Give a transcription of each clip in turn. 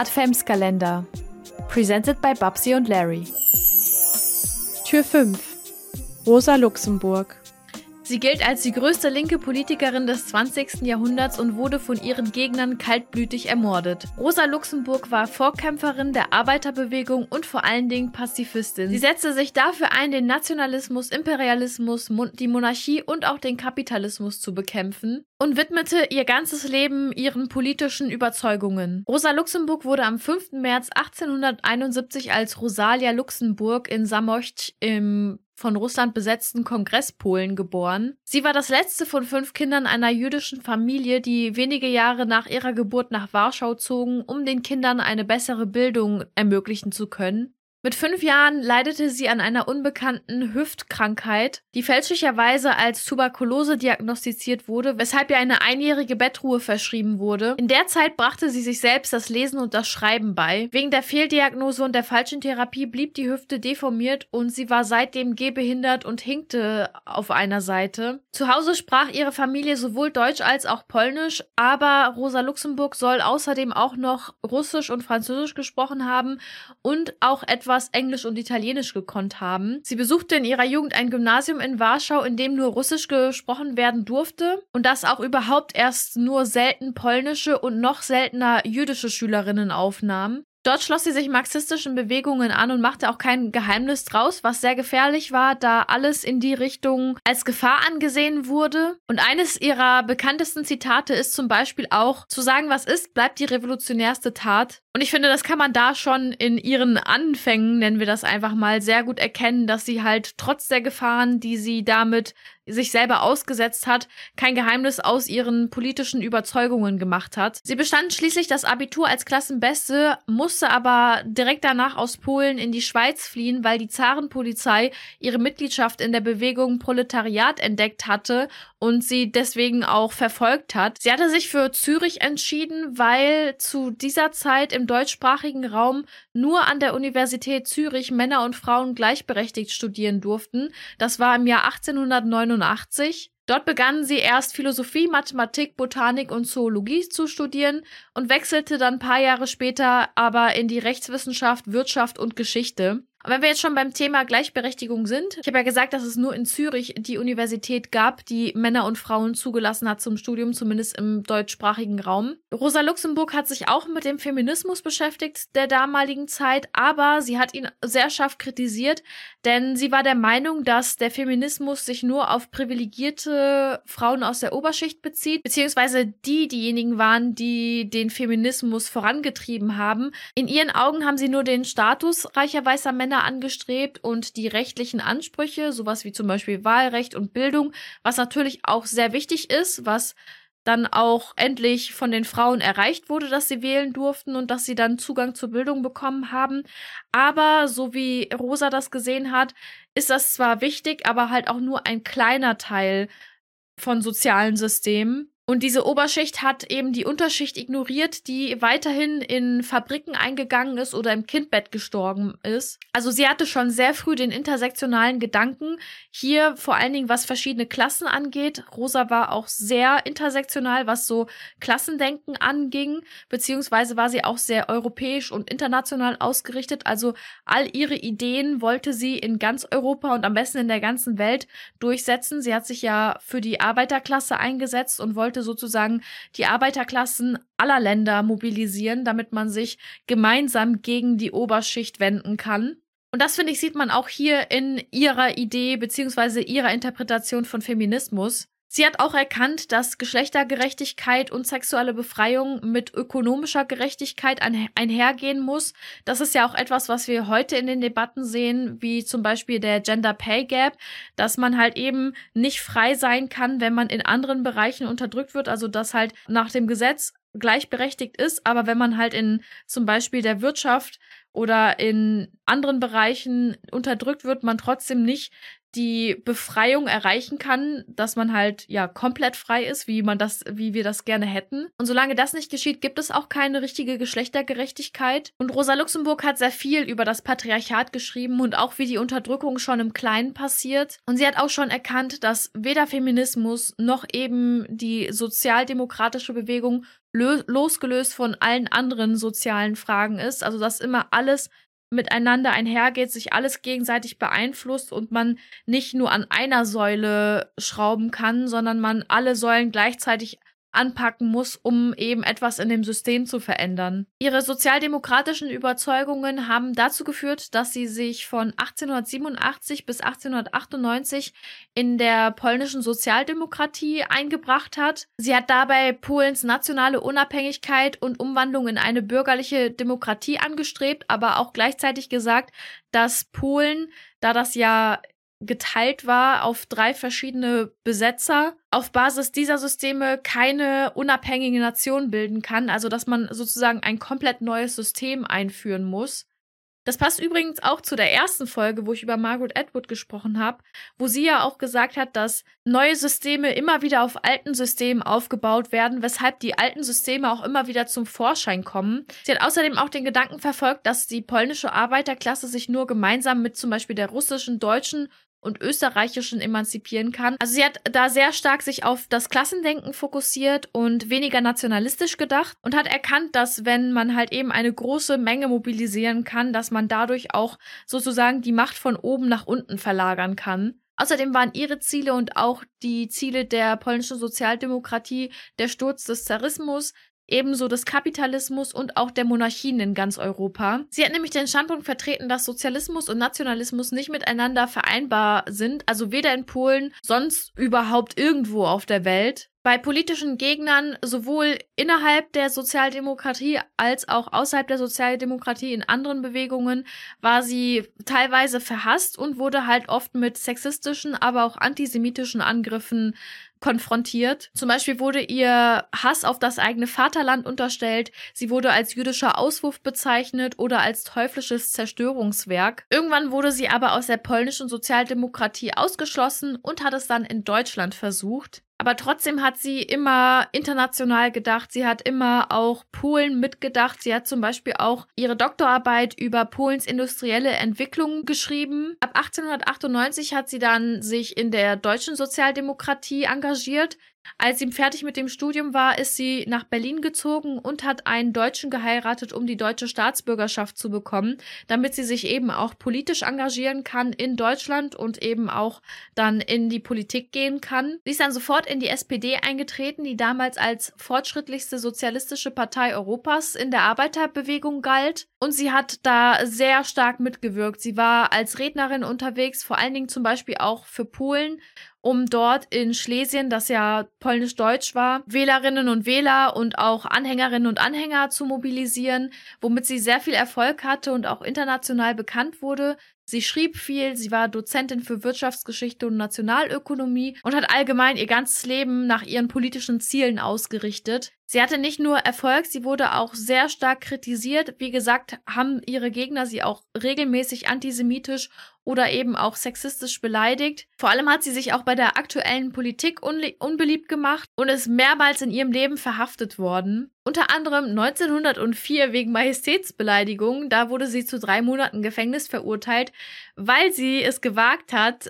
Adventskalender. Presented by Babsi und Larry. Tür 5. Rosa Luxemburg. Sie gilt als die größte linke Politikerin des 20. Jahrhunderts und wurde von ihren Gegnern kaltblütig ermordet. Rosa Luxemburg war Vorkämpferin der Arbeiterbewegung und vor allen Dingen Pazifistin. Sie setzte sich dafür ein, den Nationalismus, Imperialismus, die Monarchie und auch den Kapitalismus zu bekämpfen und widmete ihr ganzes Leben ihren politischen Überzeugungen. Rosa Luxemburg wurde am 5. März 1871 als Rosalia Luxemburg in Samocht im von Russland besetzten Kongress Polen geboren. Sie war das letzte von fünf Kindern einer jüdischen Familie, die wenige Jahre nach ihrer Geburt nach Warschau zogen, um den Kindern eine bessere Bildung ermöglichen zu können. Mit fünf Jahren leidete sie an einer unbekannten Hüftkrankheit, die fälschlicherweise als Tuberkulose diagnostiziert wurde, weshalb ihr eine einjährige Bettruhe verschrieben wurde. In der Zeit brachte sie sich selbst das Lesen und das Schreiben bei. Wegen der Fehldiagnose und der falschen Therapie blieb die Hüfte deformiert und sie war seitdem gehbehindert und hinkte auf einer Seite. Zu Hause sprach ihre Familie sowohl Deutsch als auch Polnisch, aber Rosa Luxemburg soll außerdem auch noch Russisch und Französisch gesprochen haben und auch etwas etwas Englisch und Italienisch gekonnt haben. Sie besuchte in ihrer Jugend ein Gymnasium in Warschau, in dem nur Russisch gesprochen werden durfte und das auch überhaupt erst nur selten polnische und noch seltener jüdische Schülerinnen aufnahm. Dort schloss sie sich marxistischen Bewegungen an und machte auch kein Geheimnis draus, was sehr gefährlich war, da alles in die Richtung als Gefahr angesehen wurde. Und eines ihrer bekanntesten Zitate ist zum Beispiel auch, zu sagen, was ist, bleibt die revolutionärste Tat. Und ich finde, das kann man da schon in ihren Anfängen, nennen wir das einfach mal, sehr gut erkennen, dass sie halt trotz der Gefahren, die sie damit sich selber ausgesetzt hat, kein Geheimnis aus ihren politischen Überzeugungen gemacht hat. Sie bestand schließlich das Abitur als Klassenbeste, musste aber direkt danach aus Polen in die Schweiz fliehen, weil die Zarenpolizei ihre Mitgliedschaft in der Bewegung Proletariat entdeckt hatte und sie deswegen auch verfolgt hat. Sie hatte sich für Zürich entschieden, weil zu dieser Zeit im deutschsprachigen Raum nur an der Universität Zürich Männer und Frauen gleichberechtigt studieren durften. Das war im Jahr 1889. Dort begannen sie erst Philosophie, Mathematik, Botanik und Zoologie zu studieren und wechselte dann ein paar Jahre später aber in die Rechtswissenschaft, Wirtschaft und Geschichte. Und wenn wir jetzt schon beim Thema Gleichberechtigung sind, ich habe ja gesagt, dass es nur in Zürich die Universität gab, die Männer und Frauen zugelassen hat zum Studium, zumindest im deutschsprachigen Raum. Rosa Luxemburg hat sich auch mit dem Feminismus beschäftigt der damaligen Zeit, aber sie hat ihn sehr scharf kritisiert, denn sie war der Meinung, dass der Feminismus sich nur auf privilegierte Frauen aus der Oberschicht bezieht, beziehungsweise die diejenigen waren, die den Feminismus vorangetrieben haben. In ihren Augen haben sie nur den Status reicher weißer Männer Männer angestrebt und die rechtlichen Ansprüche, sowas wie zum Beispiel Wahlrecht und Bildung, was natürlich auch sehr wichtig ist, was dann auch endlich von den Frauen erreicht wurde, dass sie wählen durften und dass sie dann Zugang zur Bildung bekommen haben. Aber so wie Rosa das gesehen hat, ist das zwar wichtig, aber halt auch nur ein kleiner Teil von sozialen Systemen. Und diese Oberschicht hat eben die Unterschicht ignoriert, die weiterhin in Fabriken eingegangen ist oder im Kindbett gestorben ist. Also sie hatte schon sehr früh den intersektionalen Gedanken. Hier vor allen Dingen, was verschiedene Klassen angeht. Rosa war auch sehr intersektional, was so Klassendenken anging, beziehungsweise war sie auch sehr europäisch und international ausgerichtet. Also all ihre Ideen wollte sie in ganz Europa und am besten in der ganzen Welt durchsetzen. Sie hat sich ja für die Arbeiterklasse eingesetzt und wollte wollte sozusagen die Arbeiterklassen aller Länder mobilisieren, damit man sich gemeinsam gegen die Oberschicht wenden kann. Und das, finde ich, sieht man auch hier in ihrer Idee beziehungsweise ihrer Interpretation von Feminismus. Sie hat auch erkannt, dass Geschlechtergerechtigkeit und sexuelle Befreiung mit ökonomischer Gerechtigkeit einhergehen muss. Das ist ja auch etwas, was wir heute in den Debatten sehen, wie zum Beispiel der Gender Pay Gap, dass man halt eben nicht frei sein kann, wenn man in anderen Bereichen unterdrückt wird. Also dass halt nach dem Gesetz gleichberechtigt ist, aber wenn man halt in zum Beispiel der Wirtschaft oder in anderen Bereichen unterdrückt wird, man trotzdem nicht die Befreiung erreichen kann, dass man halt ja komplett frei ist, wie man das, wie wir das gerne hätten. Und solange das nicht geschieht, gibt es auch keine richtige Geschlechtergerechtigkeit. Und Rosa Luxemburg hat sehr viel über das Patriarchat geschrieben und auch wie die Unterdrückung schon im Kleinen passiert. Und sie hat auch schon erkannt, dass weder Feminismus noch eben die sozialdemokratische Bewegung losgelöst von allen anderen sozialen Fragen ist. Also dass immer alles miteinander einhergeht, sich alles gegenseitig beeinflusst und man nicht nur an einer Säule schrauben kann, sondern man alle Säulen gleichzeitig anpacken muss, um eben etwas in dem System zu verändern. Ihre sozialdemokratischen Überzeugungen haben dazu geführt, dass sie sich von 1887 bis 1898 in der polnischen Sozialdemokratie eingebracht hat. Sie hat dabei Polens nationale Unabhängigkeit und Umwandlung in eine bürgerliche Demokratie angestrebt, aber auch gleichzeitig gesagt, dass Polen, da das ja geteilt war auf drei verschiedene Besetzer, auf Basis dieser Systeme keine unabhängige Nation bilden kann, also dass man sozusagen ein komplett neues System einführen muss. Das passt übrigens auch zu der ersten Folge, wo ich über Margaret Atwood gesprochen habe, wo sie ja auch gesagt hat, dass neue Systeme immer wieder auf alten Systemen aufgebaut werden, weshalb die alten Systeme auch immer wieder zum Vorschein kommen. Sie hat außerdem auch den Gedanken verfolgt, dass die polnische Arbeiterklasse sich nur gemeinsam mit zum Beispiel der russischen, deutschen und österreichischen emanzipieren kann. Also sie hat da sehr stark sich auf das Klassendenken fokussiert und weniger nationalistisch gedacht und hat erkannt, dass wenn man halt eben eine große Menge mobilisieren kann, dass man dadurch auch sozusagen die Macht von oben nach unten verlagern kann. Außerdem waren ihre Ziele und auch die Ziele der polnischen Sozialdemokratie der Sturz des Zarismus, ebenso des Kapitalismus und auch der Monarchien in ganz Europa. Sie hat nämlich den Standpunkt vertreten, dass Sozialismus und Nationalismus nicht miteinander vereinbar sind, also weder in Polen, sonst überhaupt irgendwo auf der Welt. Bei politischen Gegnern sowohl innerhalb der Sozialdemokratie als auch außerhalb der Sozialdemokratie in anderen Bewegungen war sie teilweise verhasst und wurde halt oft mit sexistischen, aber auch antisemitischen Angriffen konfrontiert. Zum Beispiel wurde ihr Hass auf das eigene Vaterland unterstellt, sie wurde als jüdischer Auswurf bezeichnet oder als teuflisches Zerstörungswerk. Irgendwann wurde sie aber aus der polnischen Sozialdemokratie ausgeschlossen und hat es dann in Deutschland versucht. Aber trotzdem hat sie immer international gedacht. Sie hat immer auch Polen mitgedacht. Sie hat zum Beispiel auch ihre Doktorarbeit über Polens industrielle Entwicklung geschrieben. Ab 1898 hat sie dann sich in der deutschen Sozialdemokratie engagiert. Als sie fertig mit dem Studium war, ist sie nach Berlin gezogen und hat einen Deutschen geheiratet, um die deutsche Staatsbürgerschaft zu bekommen, damit sie sich eben auch politisch engagieren kann in Deutschland und eben auch dann in die Politik gehen kann. Sie ist dann sofort in die SPD eingetreten, die damals als fortschrittlichste sozialistische Partei Europas in der Arbeiterbewegung galt. Und sie hat da sehr stark mitgewirkt. Sie war als Rednerin unterwegs, vor allen Dingen zum Beispiel auch für Polen um dort in Schlesien, das ja polnisch-deutsch war, Wählerinnen und Wähler und auch Anhängerinnen und Anhänger zu mobilisieren, womit sie sehr viel Erfolg hatte und auch international bekannt wurde. Sie schrieb viel, sie war Dozentin für Wirtschaftsgeschichte und Nationalökonomie und hat allgemein ihr ganzes Leben nach ihren politischen Zielen ausgerichtet. Sie hatte nicht nur Erfolg, sie wurde auch sehr stark kritisiert. Wie gesagt, haben ihre Gegner sie auch regelmäßig antisemitisch oder eben auch sexistisch beleidigt. Vor allem hat sie sich auch bei der aktuellen Politik unbeliebt gemacht und ist mehrmals in ihrem Leben verhaftet worden. Unter anderem 1904 wegen Majestätsbeleidigung. Da wurde sie zu drei Monaten Gefängnis verurteilt, weil sie es gewagt hat,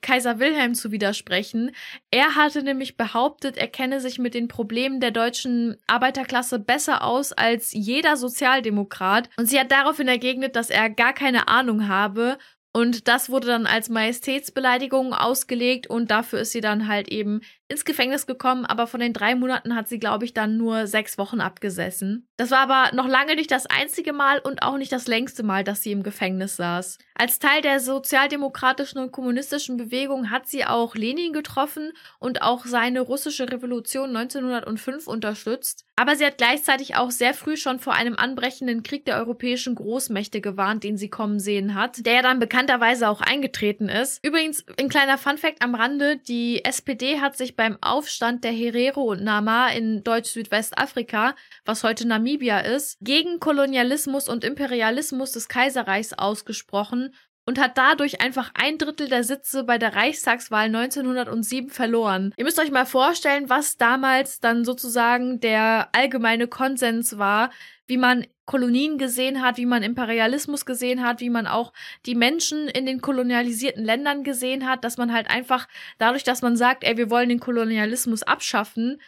Kaiser Wilhelm zu widersprechen. Er hatte nämlich behauptet, er kenne sich mit den Problemen der deutschen Arbeiterklasse besser aus als jeder Sozialdemokrat. Und sie hat daraufhin ergegnet, dass er gar keine Ahnung habe und das wurde dann als Majestätsbeleidigung ausgelegt und dafür ist sie dann halt eben ins Gefängnis gekommen, aber von den drei Monaten hat sie, glaube ich, dann nur sechs Wochen abgesessen. Das war aber noch lange nicht das einzige Mal und auch nicht das längste Mal, dass sie im Gefängnis saß. Als Teil der sozialdemokratischen und kommunistischen Bewegung hat sie auch Lenin getroffen und auch seine russische Revolution 1905 unterstützt. Aber sie hat gleichzeitig auch sehr früh schon vor einem anbrechenden Krieg der europäischen Großmächte gewarnt, den sie kommen sehen hat, der ja dann bekannterweise auch eingetreten ist. Übrigens, ein kleiner Funfact am Rande, die SPD hat sich beim Aufstand der Herero und Nama in Deutsch-Südwestafrika, was heute Namibia ist, gegen Kolonialismus und Imperialismus des Kaiserreichs ausgesprochen und hat dadurch einfach ein Drittel der Sitze bei der Reichstagswahl 1907 verloren. Ihr müsst euch mal vorstellen, was damals dann sozusagen der allgemeine Konsens war, wie man Kolonien gesehen hat, wie man Imperialismus gesehen hat, wie man auch die Menschen in den kolonialisierten Ländern gesehen hat, dass man halt einfach dadurch, dass man sagt, ey, wir wollen den Kolonialismus abschaffen,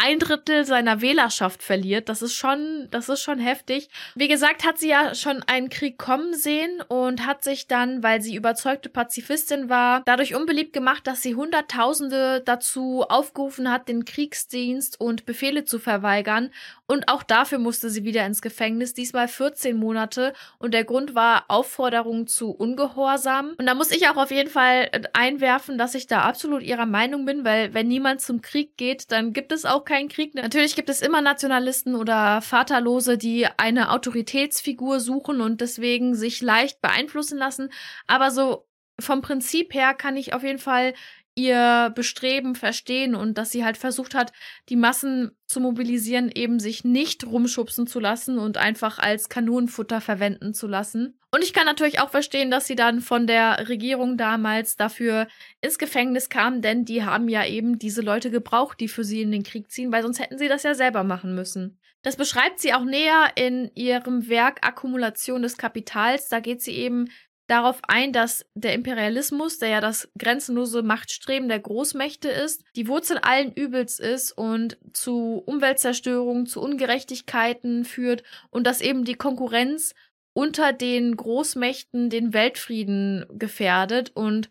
ein Drittel seiner Wählerschaft verliert. Das ist schon, das ist schon heftig. Wie gesagt, hat sie ja schon einen Krieg kommen sehen und hat sich dann, weil sie überzeugte Pazifistin war, dadurch unbeliebt gemacht, dass sie Hunderttausende dazu aufgerufen hat, den Kriegsdienst und Befehle zu verweigern. Und auch dafür musste sie wieder ins Gefängnis, diesmal 14 Monate. Und der Grund war Aufforderung zu Ungehorsam. Und da muss ich auch auf jeden Fall einwerfen, dass ich da absolut ihrer Meinung bin, weil wenn niemand zum Krieg geht, dann gibt es auch keinen Krieg. Natürlich gibt es immer Nationalisten oder Vaterlose, die eine Autoritätsfigur suchen und deswegen sich leicht beeinflussen lassen. Aber so vom Prinzip her kann ich auf jeden Fall ihr Bestreben verstehen und dass sie halt versucht hat, die Massen zu mobilisieren, eben sich nicht rumschubsen zu lassen und einfach als Kanonenfutter verwenden zu lassen. Und ich kann natürlich auch verstehen, dass sie dann von der Regierung damals dafür ins Gefängnis kam, denn die haben ja eben diese Leute gebraucht, die für sie in den Krieg ziehen, weil sonst hätten sie das ja selber machen müssen. Das beschreibt sie auch näher in ihrem Werk Akkumulation des Kapitals. Da geht sie eben darauf ein, dass der Imperialismus, der ja das grenzenlose Machtstreben der Großmächte ist, die Wurzel allen Übels ist und zu Umweltzerstörung, zu Ungerechtigkeiten führt und dass eben die Konkurrenz unter den Großmächten den Weltfrieden gefährdet und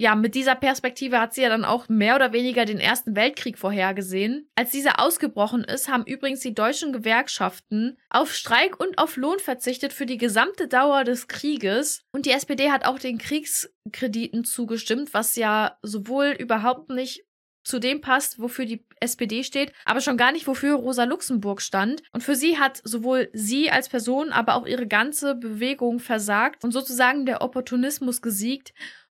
ja, mit dieser Perspektive hat sie ja dann auch mehr oder weniger den Ersten Weltkrieg vorhergesehen. Als dieser ausgebrochen ist, haben übrigens die deutschen Gewerkschaften auf Streik und auf Lohn verzichtet für die gesamte Dauer des Krieges. Und die SPD hat auch den Kriegskrediten zugestimmt, was ja sowohl überhaupt nicht zu dem passt, wofür die SPD steht, aber schon gar nicht, wofür Rosa Luxemburg stand. Und für sie hat sowohl sie als Person, aber auch ihre ganze Bewegung versagt und sozusagen der Opportunismus gesiegt.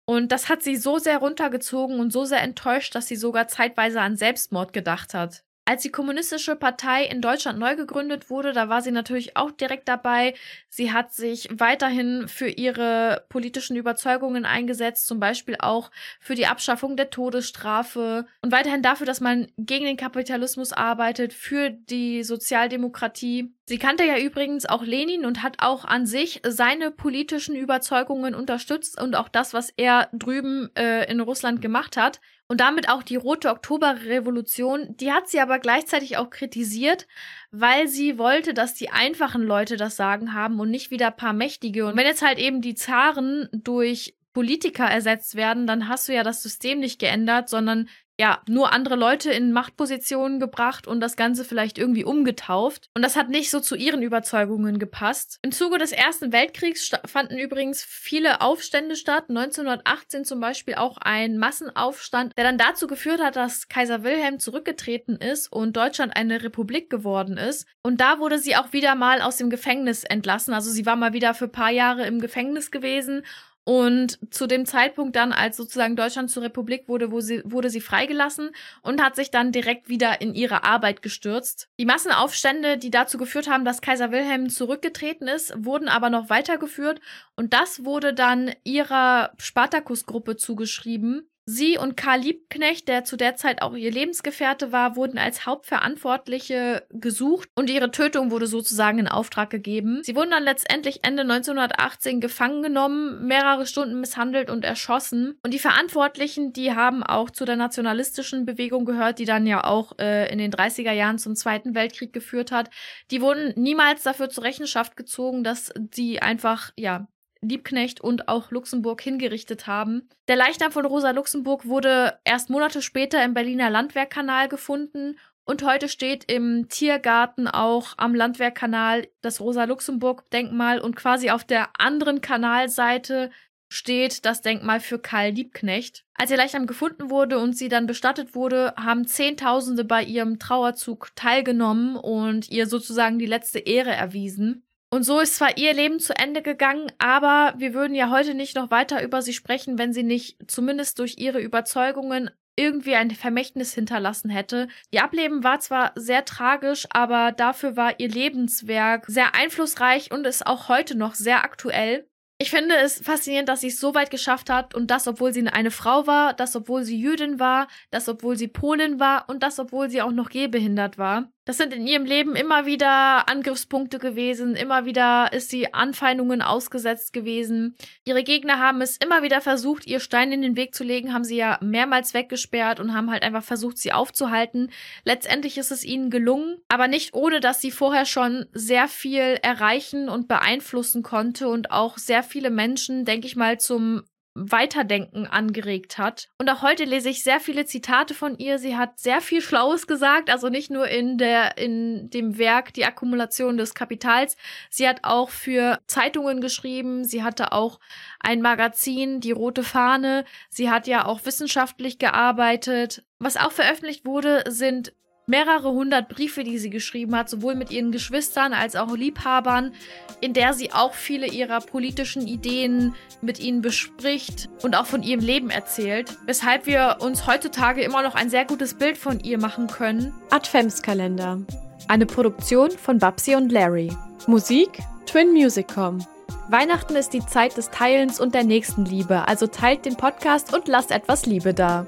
Und das hat sie so sehr runtergezogen und so sehr enttäuscht, dass sie sogar zeitweise an Selbstmord gedacht hat. Als die Kommunistische Partei in Deutschland neu gegründet wurde, da war sie natürlich auch direkt dabei. Sie hat sich weiterhin für ihre politischen Überzeugungen eingesetzt, zum Beispiel auch für die Abschaffung der Todesstrafe und weiterhin dafür, dass man gegen den Kapitalismus arbeitet, für die Sozialdemokratie. Sie kannte ja übrigens auch Lenin und hat auch an sich seine politischen Überzeugungen unterstützt und auch das, was er drüben äh, in Russland gemacht hat und damit auch die Rote Oktoberrevolution. Die hat sie aber gleichzeitig auch kritisiert, weil sie wollte, dass die einfachen Leute das Sagen haben und nicht wieder paar Mächtige. Und wenn jetzt halt eben die Zaren durch Politiker ersetzt werden, dann hast du ja das System nicht geändert, sondern ja, nur andere Leute in Machtpositionen gebracht und das Ganze vielleicht irgendwie umgetauft. Und das hat nicht so zu ihren Überzeugungen gepasst. Im Zuge des Ersten Weltkriegs fanden übrigens viele Aufstände statt. 1918 zum Beispiel auch ein Massenaufstand, der dann dazu geführt hat, dass Kaiser Wilhelm zurückgetreten ist und Deutschland eine Republik geworden ist. Und da wurde sie auch wieder mal aus dem Gefängnis entlassen. Also sie war mal wieder für paar Jahre im Gefängnis gewesen und zu dem Zeitpunkt dann, als sozusagen Deutschland zur Republik wurde, wo sie, wurde sie freigelassen und hat sich dann direkt wieder in ihre Arbeit gestürzt. Die Massenaufstände, die dazu geführt haben, dass Kaiser Wilhelm zurückgetreten ist, wurden aber noch weitergeführt und das wurde dann ihrer Spartakus-Gruppe zugeschrieben. Sie und Karl Liebknecht, der zu der Zeit auch ihr Lebensgefährte war, wurden als Hauptverantwortliche gesucht und ihre Tötung wurde sozusagen in Auftrag gegeben. Sie wurden dann letztendlich Ende 1918 gefangen genommen, mehrere Stunden misshandelt und erschossen. Und die Verantwortlichen, die haben auch zu der nationalistischen Bewegung gehört, die dann ja auch äh, in den 30er Jahren zum Zweiten Weltkrieg geführt hat. Die wurden niemals dafür zur Rechenschaft gezogen, dass sie einfach, ja, Liebknecht und auch Luxemburg hingerichtet haben. Der Leichnam von Rosa Luxemburg wurde erst Monate später im Berliner Landwehrkanal gefunden und heute steht im Tiergarten auch am Landwehrkanal das Rosa-Luxemburg-Denkmal und quasi auf der anderen Kanalseite steht das Denkmal für Karl Liebknecht. Als ihr Leichnam gefunden wurde und sie dann bestattet wurde, haben Zehntausende bei ihrem Trauerzug teilgenommen und ihr sozusagen die letzte Ehre erwiesen. Und so ist zwar ihr Leben zu Ende gegangen, aber wir würden ja heute nicht noch weiter über sie sprechen, wenn sie nicht zumindest durch ihre Überzeugungen irgendwie ein Vermächtnis hinterlassen hätte. Ihr Ableben war zwar sehr tragisch, aber dafür war ihr Lebenswerk sehr einflussreich und ist auch heute noch sehr aktuell. Ich finde es faszinierend, dass sie es so weit geschafft hat und das, obwohl sie eine Frau war, das, obwohl sie Jüdin war, das, obwohl sie Polin war und das, obwohl sie auch noch gehbehindert war. Das sind in ihrem Leben immer wieder Angriffspunkte gewesen, immer wieder ist sie Anfeindungen ausgesetzt gewesen. Ihre Gegner haben es immer wieder versucht, ihr Stein in den Weg zu legen, haben sie ja mehrmals weggesperrt und haben halt einfach versucht, sie aufzuhalten. Letztendlich ist es ihnen gelungen, aber nicht ohne, dass sie vorher schon sehr viel erreichen und beeinflussen konnte und auch sehr viele Menschen, denke ich mal, zum Weiterdenken angeregt hat. Und auch heute lese ich sehr viele Zitate von ihr. Sie hat sehr viel Schlaues gesagt, also nicht nur in der, in dem Werk Die Akkumulation des Kapitals. Sie hat auch für Zeitungen geschrieben. Sie hatte auch ein Magazin, Die Rote Fahne. Sie hat ja auch wissenschaftlich gearbeitet. Was auch veröffentlicht wurde, sind mehrere hundert Briefe, die sie geschrieben hat, sowohl mit ihren Geschwistern als auch Liebhabern, in der sie auch viele ihrer politischen Ideen mit ihnen bespricht und auch von ihrem Leben erzählt, weshalb wir uns heutzutage immer noch ein sehr gutes Bild von ihr machen können. Adventskalender. Eine Produktion von Babsi und Larry. Musik Twin Musicom. Weihnachten ist die Zeit des Teilens und der Nächstenliebe, also teilt den Podcast und lasst etwas Liebe da.